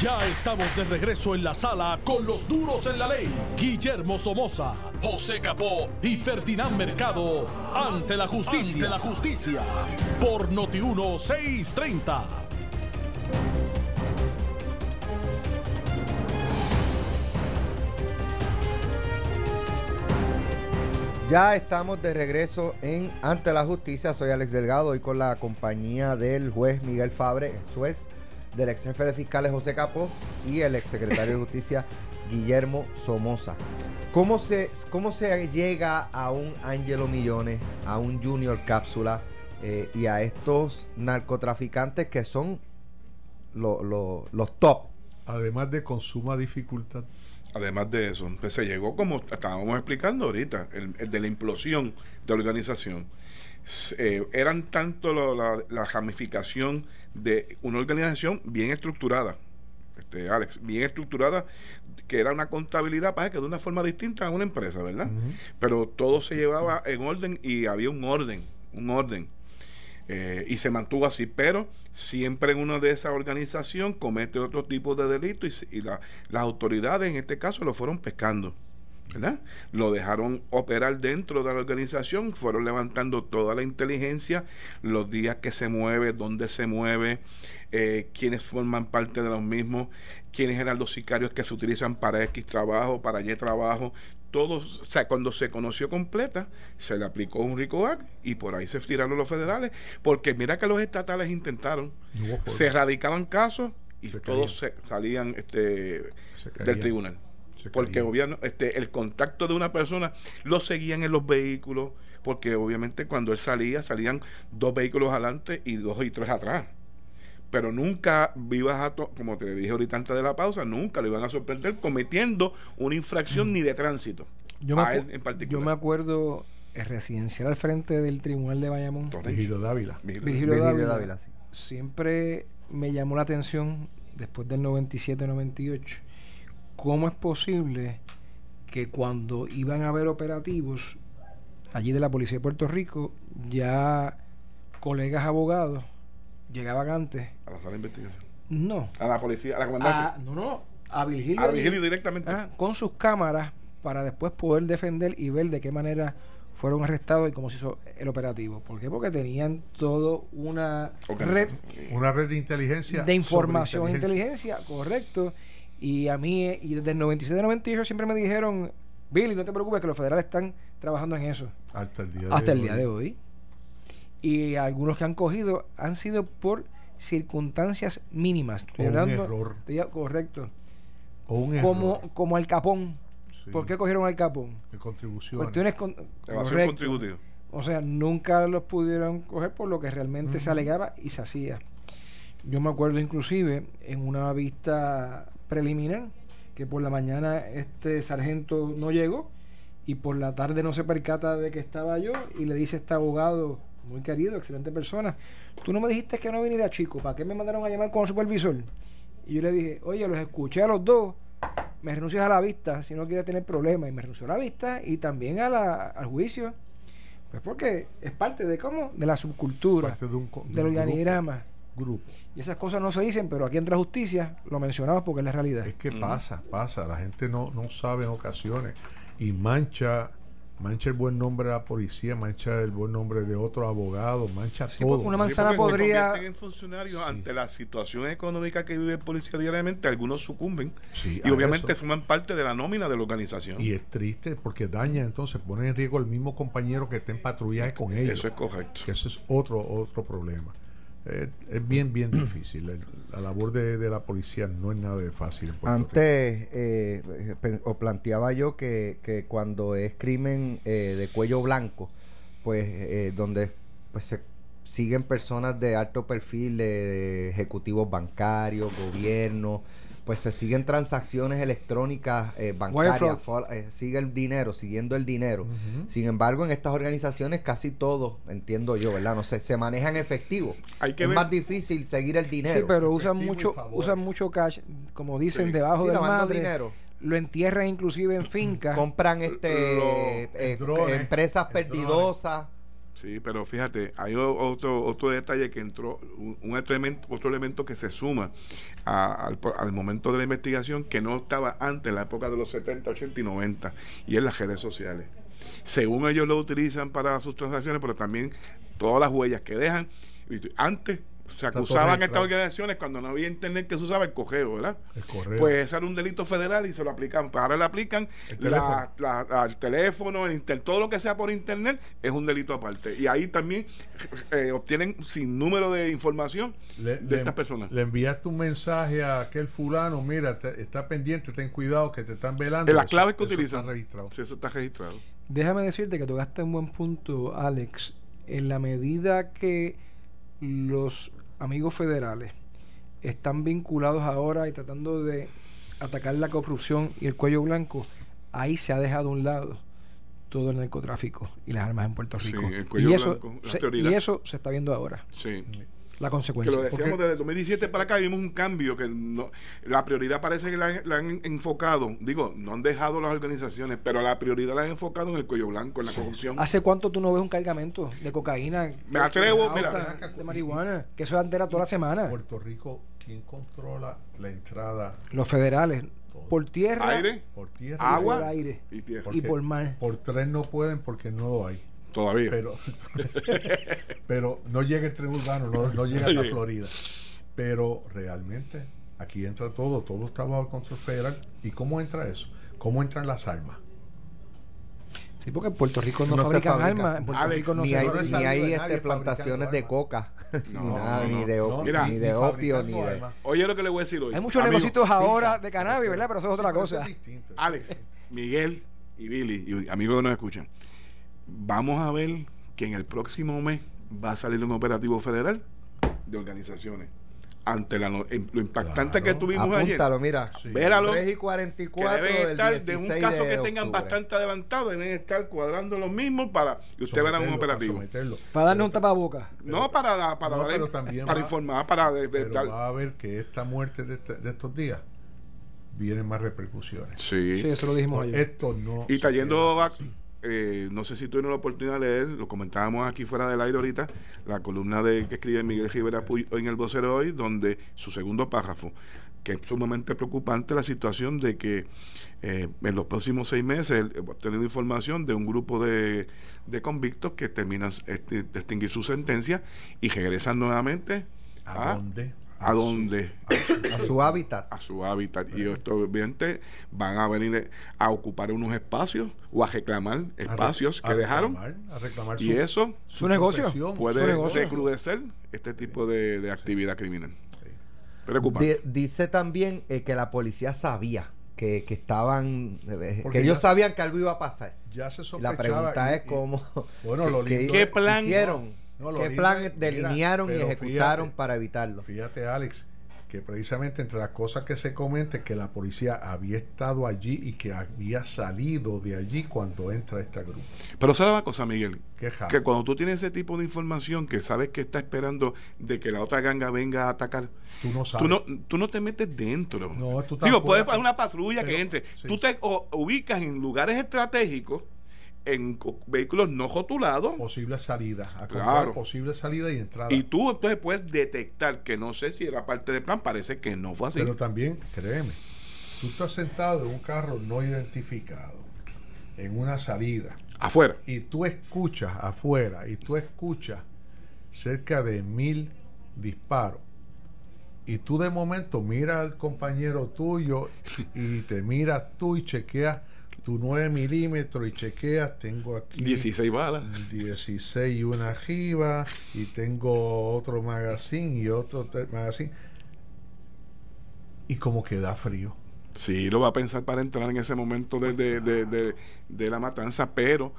Ya estamos de regreso en la sala con los duros en la ley. Guillermo Somoza, José Capó y Ferdinand Mercado ante la justicia. Ante la justicia. Por Noti 1630. Ya estamos de regreso en Ante la Justicia. Soy Alex Delgado y con la compañía del juez Miguel Fabre, juez del ex jefe de fiscales José Capo y el ex secretario de Justicia Guillermo Somoza. ¿Cómo se, ¿Cómo se llega a un Angelo Millones, a un Junior Cápsula eh, y a estos narcotraficantes que son los top? Además de con suma dificultad. Además de eso, pues se llegó como estábamos explicando ahorita, el, el de la implosión de la organización eh, eran tanto la, la, ramificación de una organización bien estructurada, este, Alex, bien estructurada, que era una contabilidad, para que de una forma distinta a una empresa, ¿verdad? Pero todo se llevaba en orden y había un orden, un orden. Eh, y se mantuvo así, pero siempre en una de esas organizaciones comete otro tipo de delito y, y las autoridades en este caso lo fueron pescando. Lo dejaron operar dentro de la organización, fueron levantando toda la inteligencia, los días que se mueve, dónde se mueve, eh, quiénes forman parte de los mismos, quiénes eran los sicarios que se utilizan para X trabajo, para Y trabajo. Todos, o sea, cuando se conoció completa, se le aplicó un RICO Act y por ahí se tiraron los federales, porque mira que los estatales intentaron, se radicaban casos y todos se salían este, del tribunal porque obviamente este, el contacto de una persona lo seguían en los vehículos, porque obviamente cuando él salía, salían dos vehículos adelante y dos y tres atrás. Pero nunca vivas a, como te dije ahorita antes de la pausa, nunca lo iban a sorprender cometiendo una infracción mm. ni de tránsito. Yo me, en particular. yo me acuerdo el residencial al frente del tribunal de Bayamón. Virgilio Dávila. Virgilio, Dávila. Siempre me llamó la atención después del 97-98 ¿cómo es posible que cuando iban a haber operativos allí de la Policía de Puerto Rico, ya colegas abogados llegaban antes? A la sala de investigación. No. A la policía, a la comandancia. Ah, no, no. A Virgilio. A Virgilio directamente. Ah, con sus cámaras para después poder defender y ver de qué manera fueron arrestados y cómo se hizo el operativo. ¿Por qué? Porque tenían todo una red. Una red de inteligencia. De información e inteligencia, correcto y a mí, y desde el 97 98 siempre me dijeron, Billy, no te preocupes que los federales están trabajando en eso. Hasta el día de Hasta el día de hoy. Y algunos que han cogido han sido por circunstancias mínimas. o un error. correcto. O un como, error. Como al capón. ¿Por qué cogieron al capón? De contribución. Cuestiones con, O sea, nunca los pudieron coger por lo que realmente se alegaba y se hacía. Yo me acuerdo inclusive en una vista preliminar, que por la mañana este sargento no llegó y por la tarde no se percata de que estaba yo y le dice este abogado, muy querido, excelente persona, tú no me dijiste que no viniera chico, ¿para qué me mandaron a llamar con el supervisor? Y yo le dije, oye, los escuché a los dos, me renuncias a la vista si no quieres tener problemas y me renunció a la vista y también a la, al juicio. Pues porque es parte de cómo, de la subcultura, del organigrama grupo. Y esas cosas no se dicen, pero aquí entra justicia, lo mencionamos porque es la realidad. Es que pasa, pasa, la gente no, no sabe en ocasiones y mancha mancha el buen nombre de la policía, mancha el buen nombre de otro abogado, mancha todo. Una manzana podría. en funcionarios ante la situación económica que vive el policía diariamente, algunos sucumben y obviamente forman parte de la nómina de la organización. Y es triste porque daña, entonces pone en riesgo el mismo compañero que está en patrullaje con ellos. Eso es correcto. Que ese es otro, otro problema. Eh, es bien, bien difícil. la labor de, la policía no es nada de fácil. Antes, eh, o planteaba yo que, que cuando es crimen eh, de cuello blanco, pues donde pues se siguen personas de alto perfil, de ejecutivos bancarios, gobiernos, pues se siguen transacciones electrónicas eh, bancarias, eh, sigue el dinero, siguiendo el dinero. Sin embargo, en estas organizaciones casi todo, entiendo yo, ¿verdad? No sé, se manejan efectivo. Hay que es más difícil seguir el dinero. Sí, pero usan mucho, usan mucho cash, como dicen, debajo del madre. dinero lo entierran inclusive en fincas. Compran este eh, empresas perdidosas Sí, pero fíjate, hay otro otro detalle que entró, un, otro elemento que se suma al, al, momento de la investigación que no estaba antes, en la época de los 70, 80 y 90, y es las redes sociales. Según ellos lo utilizan para sus transacciones, pero también todas las huellas que dejan. Antes se acusaban estas organizaciones cuando no había internet que se usaba el cogeo, ¿verdad? El correo. Pues ese era un delito federal y se lo aplican. Pues ahora le aplican el teléfono, el teléfono todo lo que sea por internet es un delito aparte. Y ahí también eh, obtienen sin número de información de estas personas. Le enviaste un mensaje a aquel fulano, mira, está pendiente, ten cuidado que te están velando. La clave que utilizan. Está registrado. Sí, eso está registrado. Déjame decirte que tocaste un buen punto, Alex. En la medida que los amigos federales están vinculados ahora y tratando de atacar la corrupción y el cuello blanco, ahí se ha dejado a un lado todo el narcotráfico y las armas en Puerto Rico. y, eso, y eso se está viendo ahora. Sí la consecuencia. Que lo decíamos desde 2017 para acá, vimos un cambio que no, la prioridad parece que la, han enfocado, digo, no han dejado las organizaciones, pero la prioridad la han enfocado en el cuello blanco, en la corrupción. ¿Hace cuánto tú no ves un cargamento de cocaína? Me atrevo, de marihuana, que eso antera toda la semana. Puerto Rico, ¿quién controla la entrada? Los federales. Por tierra, aire, por tierra, agua, por aire y, y por mar. Por tren no pueden porque no lo hay. Todavía. Pero, pero no llega el tren urbano, no, no llega hasta Florida. Pero realmente aquí entra todo, todo está bajo el control federal. ¿Y cómo entra eso? ¿Cómo entran las armas? Sí, porque en Puerto Rico no, fabrican armas. En Puerto Rico no ni, hay, ni hay este, plantaciones de coca, ni, nada, ni, de, ni de opio, ni de... Oye lo que le voy a decir hoy. Hay muchos negocios ahora de cannabis, ¿verdad? Pero eso es otra cosa. Alex, Miguel y Billy, y amigos que nos escuchan, vamos a ver que en el próximo mes va a salir un operativo federal de organizaciones. Ante la, lo impactante que tuvimos Apúntalo, ayer. mira. Véralo. 3 y 44 que deben estar, de un caso que tengan bastante adelantado, deben estar cuadrando lo mismo para que usted verá un operativo. Para darle un tapaboca. No, para, para, para, informar, para... va a ver que esta muerte de, este, de estos días vienen más repercusiones. Sí. sí, eso lo dijimos ayer. Esto no. Y está yendo eh, no sé si tuvieron la oportunidad de leer, lo comentábamos aquí fuera del aire ahorita, la columna de que escribe Miguel Rivera hoy en el vocero hoy, donde su segundo párrafo, que es sumamente preocupante la situación de que eh, en los próximos seis meses ha tenido información de un grupo de, de convictos que terminan este, de extinguir su sentencia y regresan nuevamente a, dónde? ¿A dónde? A su hábitat. A su hábitat. Y estos obviamente van a venir a ocupar unos espacios o a reclamar espacios que dejaron. A reclamar y eso su, negocio puede recrudecer este tipo de, actividad criminal. Preocupante. dice también eh, que la policía sabía que, que estaban eh, que ellos sabían que algo iba a pasar. Ya se La pregunta es cómo bueno, lo ¿qué plan hicieron ¿Qué plan delinearon y ejecutaron para evitarlo? Fíjate, Alex, que precisamente entre las cosas que se comenta que la policía había estado allí y que había salido de allí cuando entra esta grupo. Pero sabe una cosa, Miguel, que cuando tú tienes ese tipo de información que sabes que está esperando de que la otra ganga venga a atacar, tú no sabes. Tú no, te metes dentro. No, tú Digo, puedes poner una patrulla que entre. Tú te ubicas en lugares estratégicos en vehículos no rotulados. Posible salida, a claro. posible salida y entrada. Y tú entonces puedes detectar que no sé si era parte del plan, parece que no fue así. Pero también, créeme, tú estás sentado en un carro no identificado, en una salida. Afuera. Y tú escuchas afuera, y tú escuchas cerca de mil disparos. Y tú de momento miras al compañero tuyo y te miras tú y chequeas tu 9 milímetros y chequeas, tengo aquí 16 balas, 16 y una jiba, y tengo otro magazine y otro magazine. Y como que da frío. Sí, lo va a pensar para entrar en ese momento de, de, la matanza, pero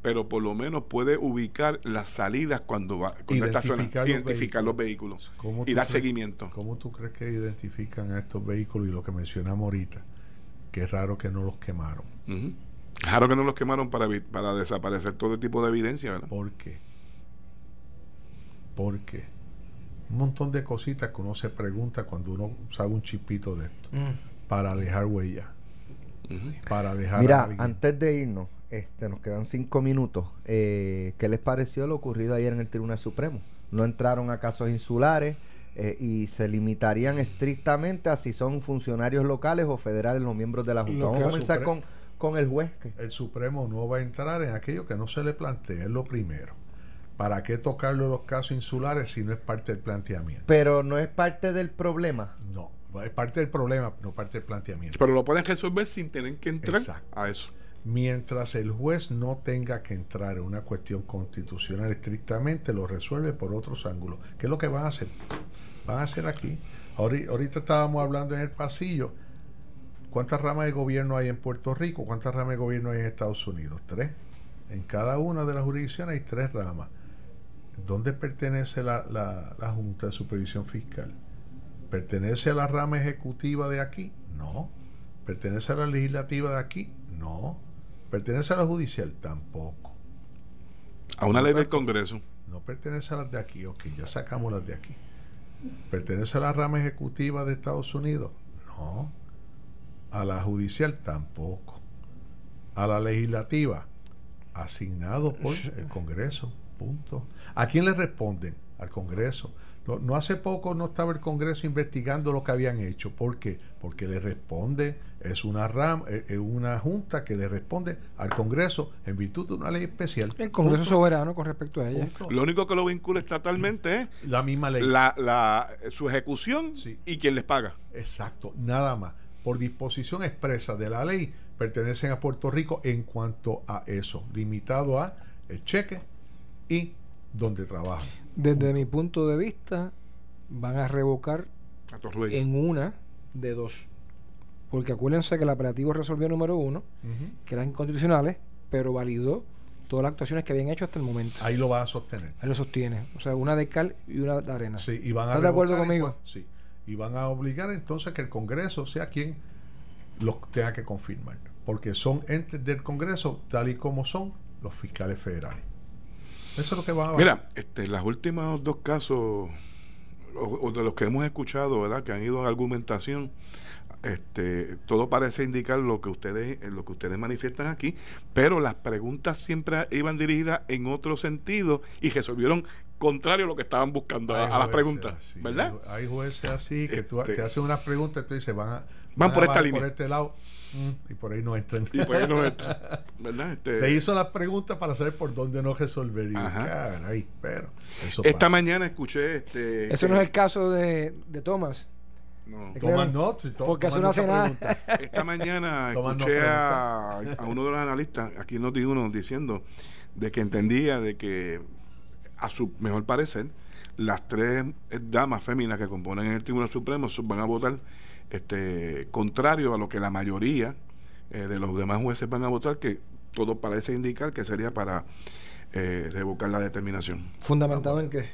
pero por lo menos puede ubicar las salidas cuando va cuando identificar, los, identificar los vehículos, y dar seguimiento. ¿Cómo tú crees que identifican a estos vehículos y lo que mencionamos ahorita? Que es raro que no los quemaron. Claro que no los quemaron para, para desaparecer todo tipo de evidencia, ¿verdad? ¿Por qué? Porque un montón de cositas que uno se pregunta cuando uno sabe un chipito de esto. Mm. Para dejar huella. Para dejar. Mira, antes de irnos, este, nos quedan cinco minutos. Eh, ¿Qué les pareció lo ocurrido ayer en el Tribunal Supremo? No entraron a casos insulares eh, y se limitarían estrictamente a si son funcionarios locales o federales los miembros de la Junta. Vamos a comenzar con, con el juez. El Supremo no va a entrar en aquello que no se le plantea, es lo primero. ¿Para qué tocarlo los casos insulares si no es parte del planteamiento? Pero no es parte del problema. No, es parte del problema, no parte del planteamiento. Pero lo pueden resolver sin tener que entrar a eso. Mientras el juez no tenga que entrar en una cuestión constitucional estrictamente, lo resuelve por otros ángulos. ¿Qué es lo que van a hacer? Van a hacer aquí. Ahorita estábamos hablando en el pasillo. ¿Cuántas ramas de gobierno hay en Puerto Rico? ¿Cuántas ramas de gobierno hay en Estados Unidos? Tres. En cada una de las jurisdicciones hay tres ramas. ¿Dónde pertenece la, la, Junta de Supervisión Fiscal? ¿Pertenece a la rama ejecutiva de aquí? No. ¿Pertenece a la legislativa de aquí? No. ¿Pertenece a la judicial? Tampoco. ¿A una ley del Congreso? No pertenece a las de aquí. Ok, ya sacamos las de aquí. ¿Pertenece a la rama ejecutiva de Estados Unidos? No. ¿A la judicial? Tampoco. ¿A la legislativa? Asignado por el Congreso. Punto. ¿A quién le responden? Al Congreso. No, hace poco no estaba el Congreso investigando lo que habían hecho. ¿Por qué? Porque le responde, es una RAM, es eh, una junta que le responde al Congreso en virtud de una ley especial. El Congreso soberano con respecto a ella. Lo único que lo vincula estatalmente es la misma ley. La, su ejecución y quien les paga. Exacto, nada más. Por disposición expresa de la ley pertenecen a Puerto Rico en cuanto a eso, limitado a el cheque y donde trabajan. Desde mi punto de vista, van a revocar en una de dos. Porque acuérdense que el operativo resolvió número uno, que eran inconstitucionales, pero validó todas las actuaciones que habían hecho hasta el momento. Ahí lo va a sostener. Ahí lo sostiene. O sea, una de cal y una de arena. Sí, y van a ¿Estás de acuerdo conmigo? sí. Y van a obligar entonces que el Congreso sea quien los tenga que confirmar. Porque son entes del Congreso, tal y como son los fiscales federales. Eso es lo que va a Mira, este, los últimos dos casos, o, de los que hemos escuchado, ¿verdad? Que han ido a argumentación, este, todo parece indicar lo que ustedes, lo que ustedes manifiestan aquí, pero las preguntas siempre iban dirigidas en otro sentido y resolvieron contrario a lo que estaban buscando a, las preguntas, ¿verdad? Hay, jueces así que tú, te este hacen unas preguntas y tú dices, van, a, van, por esta línea. Por este lado y por ahí no entran. Y por ahí no entran. ¿Verdad? Este... Te hizo las preguntas para saber por dónde no resolver. Caray, pero Esta mañana escuché este. Eso no es el caso de, de Thomas. No. Thomas no, porque eso no hace nada. Esta mañana escuché a, a, uno de los analistas aquí en Noti uno diciendo de que entendía de que a su mejor parecer las tres damas féminas que componen el Tribunal Supremo van a votar este, contrario a lo que la mayoría eh, de los demás jueces van a votar, que todo parece indicar que sería para eh, revocar la determinación. ¿Fundamentado en qué?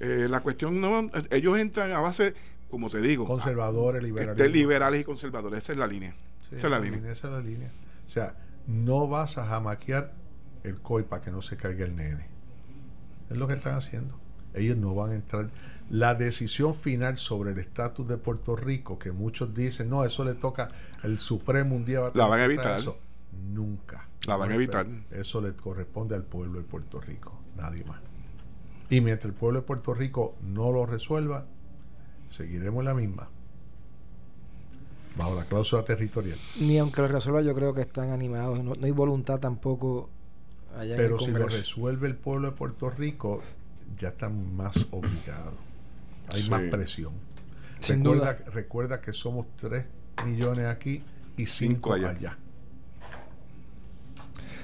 Eh, la cuestión no, ellos entran a base, como te digo, conservadores, liberales. liberales y conservadores, esa es la línea. esa es la línea. Esa es la línea. O sea, no vas a jamaquear el COI para que no se caiga el nene. Es lo que están haciendo. Ellos no van a entrar la decisión final sobre el estatus de Puerto Rico, que muchos dicen, no, eso le toca el Supremo un día. Va a la van a evitar. Eso. Nunca. La van a evitar. Eso le corresponde al pueblo de Puerto Rico, nadie más. Y mientras el pueblo de Puerto Rico no lo resuelva, seguiremos la misma. Bajo la cláusula territorial. Ni aunque lo resuelva, yo creo que están animados. No, hay voluntad tampoco allá Pero si lo resuelve el pueblo de Puerto Rico, ya están más obligados hay más presión. recuerda, recuerda que somos 3 millones aquí y 5 allá.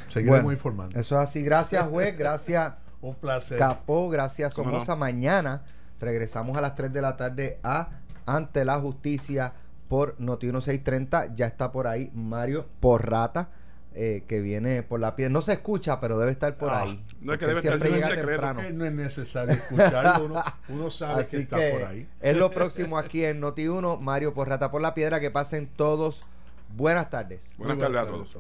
Seguiremos informando. Eso es así. Gracias, juez. Gracias. Un placer. Capó. Gracias, Somoza. Mañana regresamos a las 3 de la tarde a Ante la Justicia por Noti 1630. Ya está por ahí Mario Porrata eh, que viene por la piel. No se escucha, pero debe estar por ah, ahí. No es que debe estar temprano. No es necesario escucharlo, uno, sabe que está por ahí. Es lo próximo aquí en Noti1, Mario Porrata por la Piedra. Que pasen todos buenas tardes. Buenas, tardes, a todos.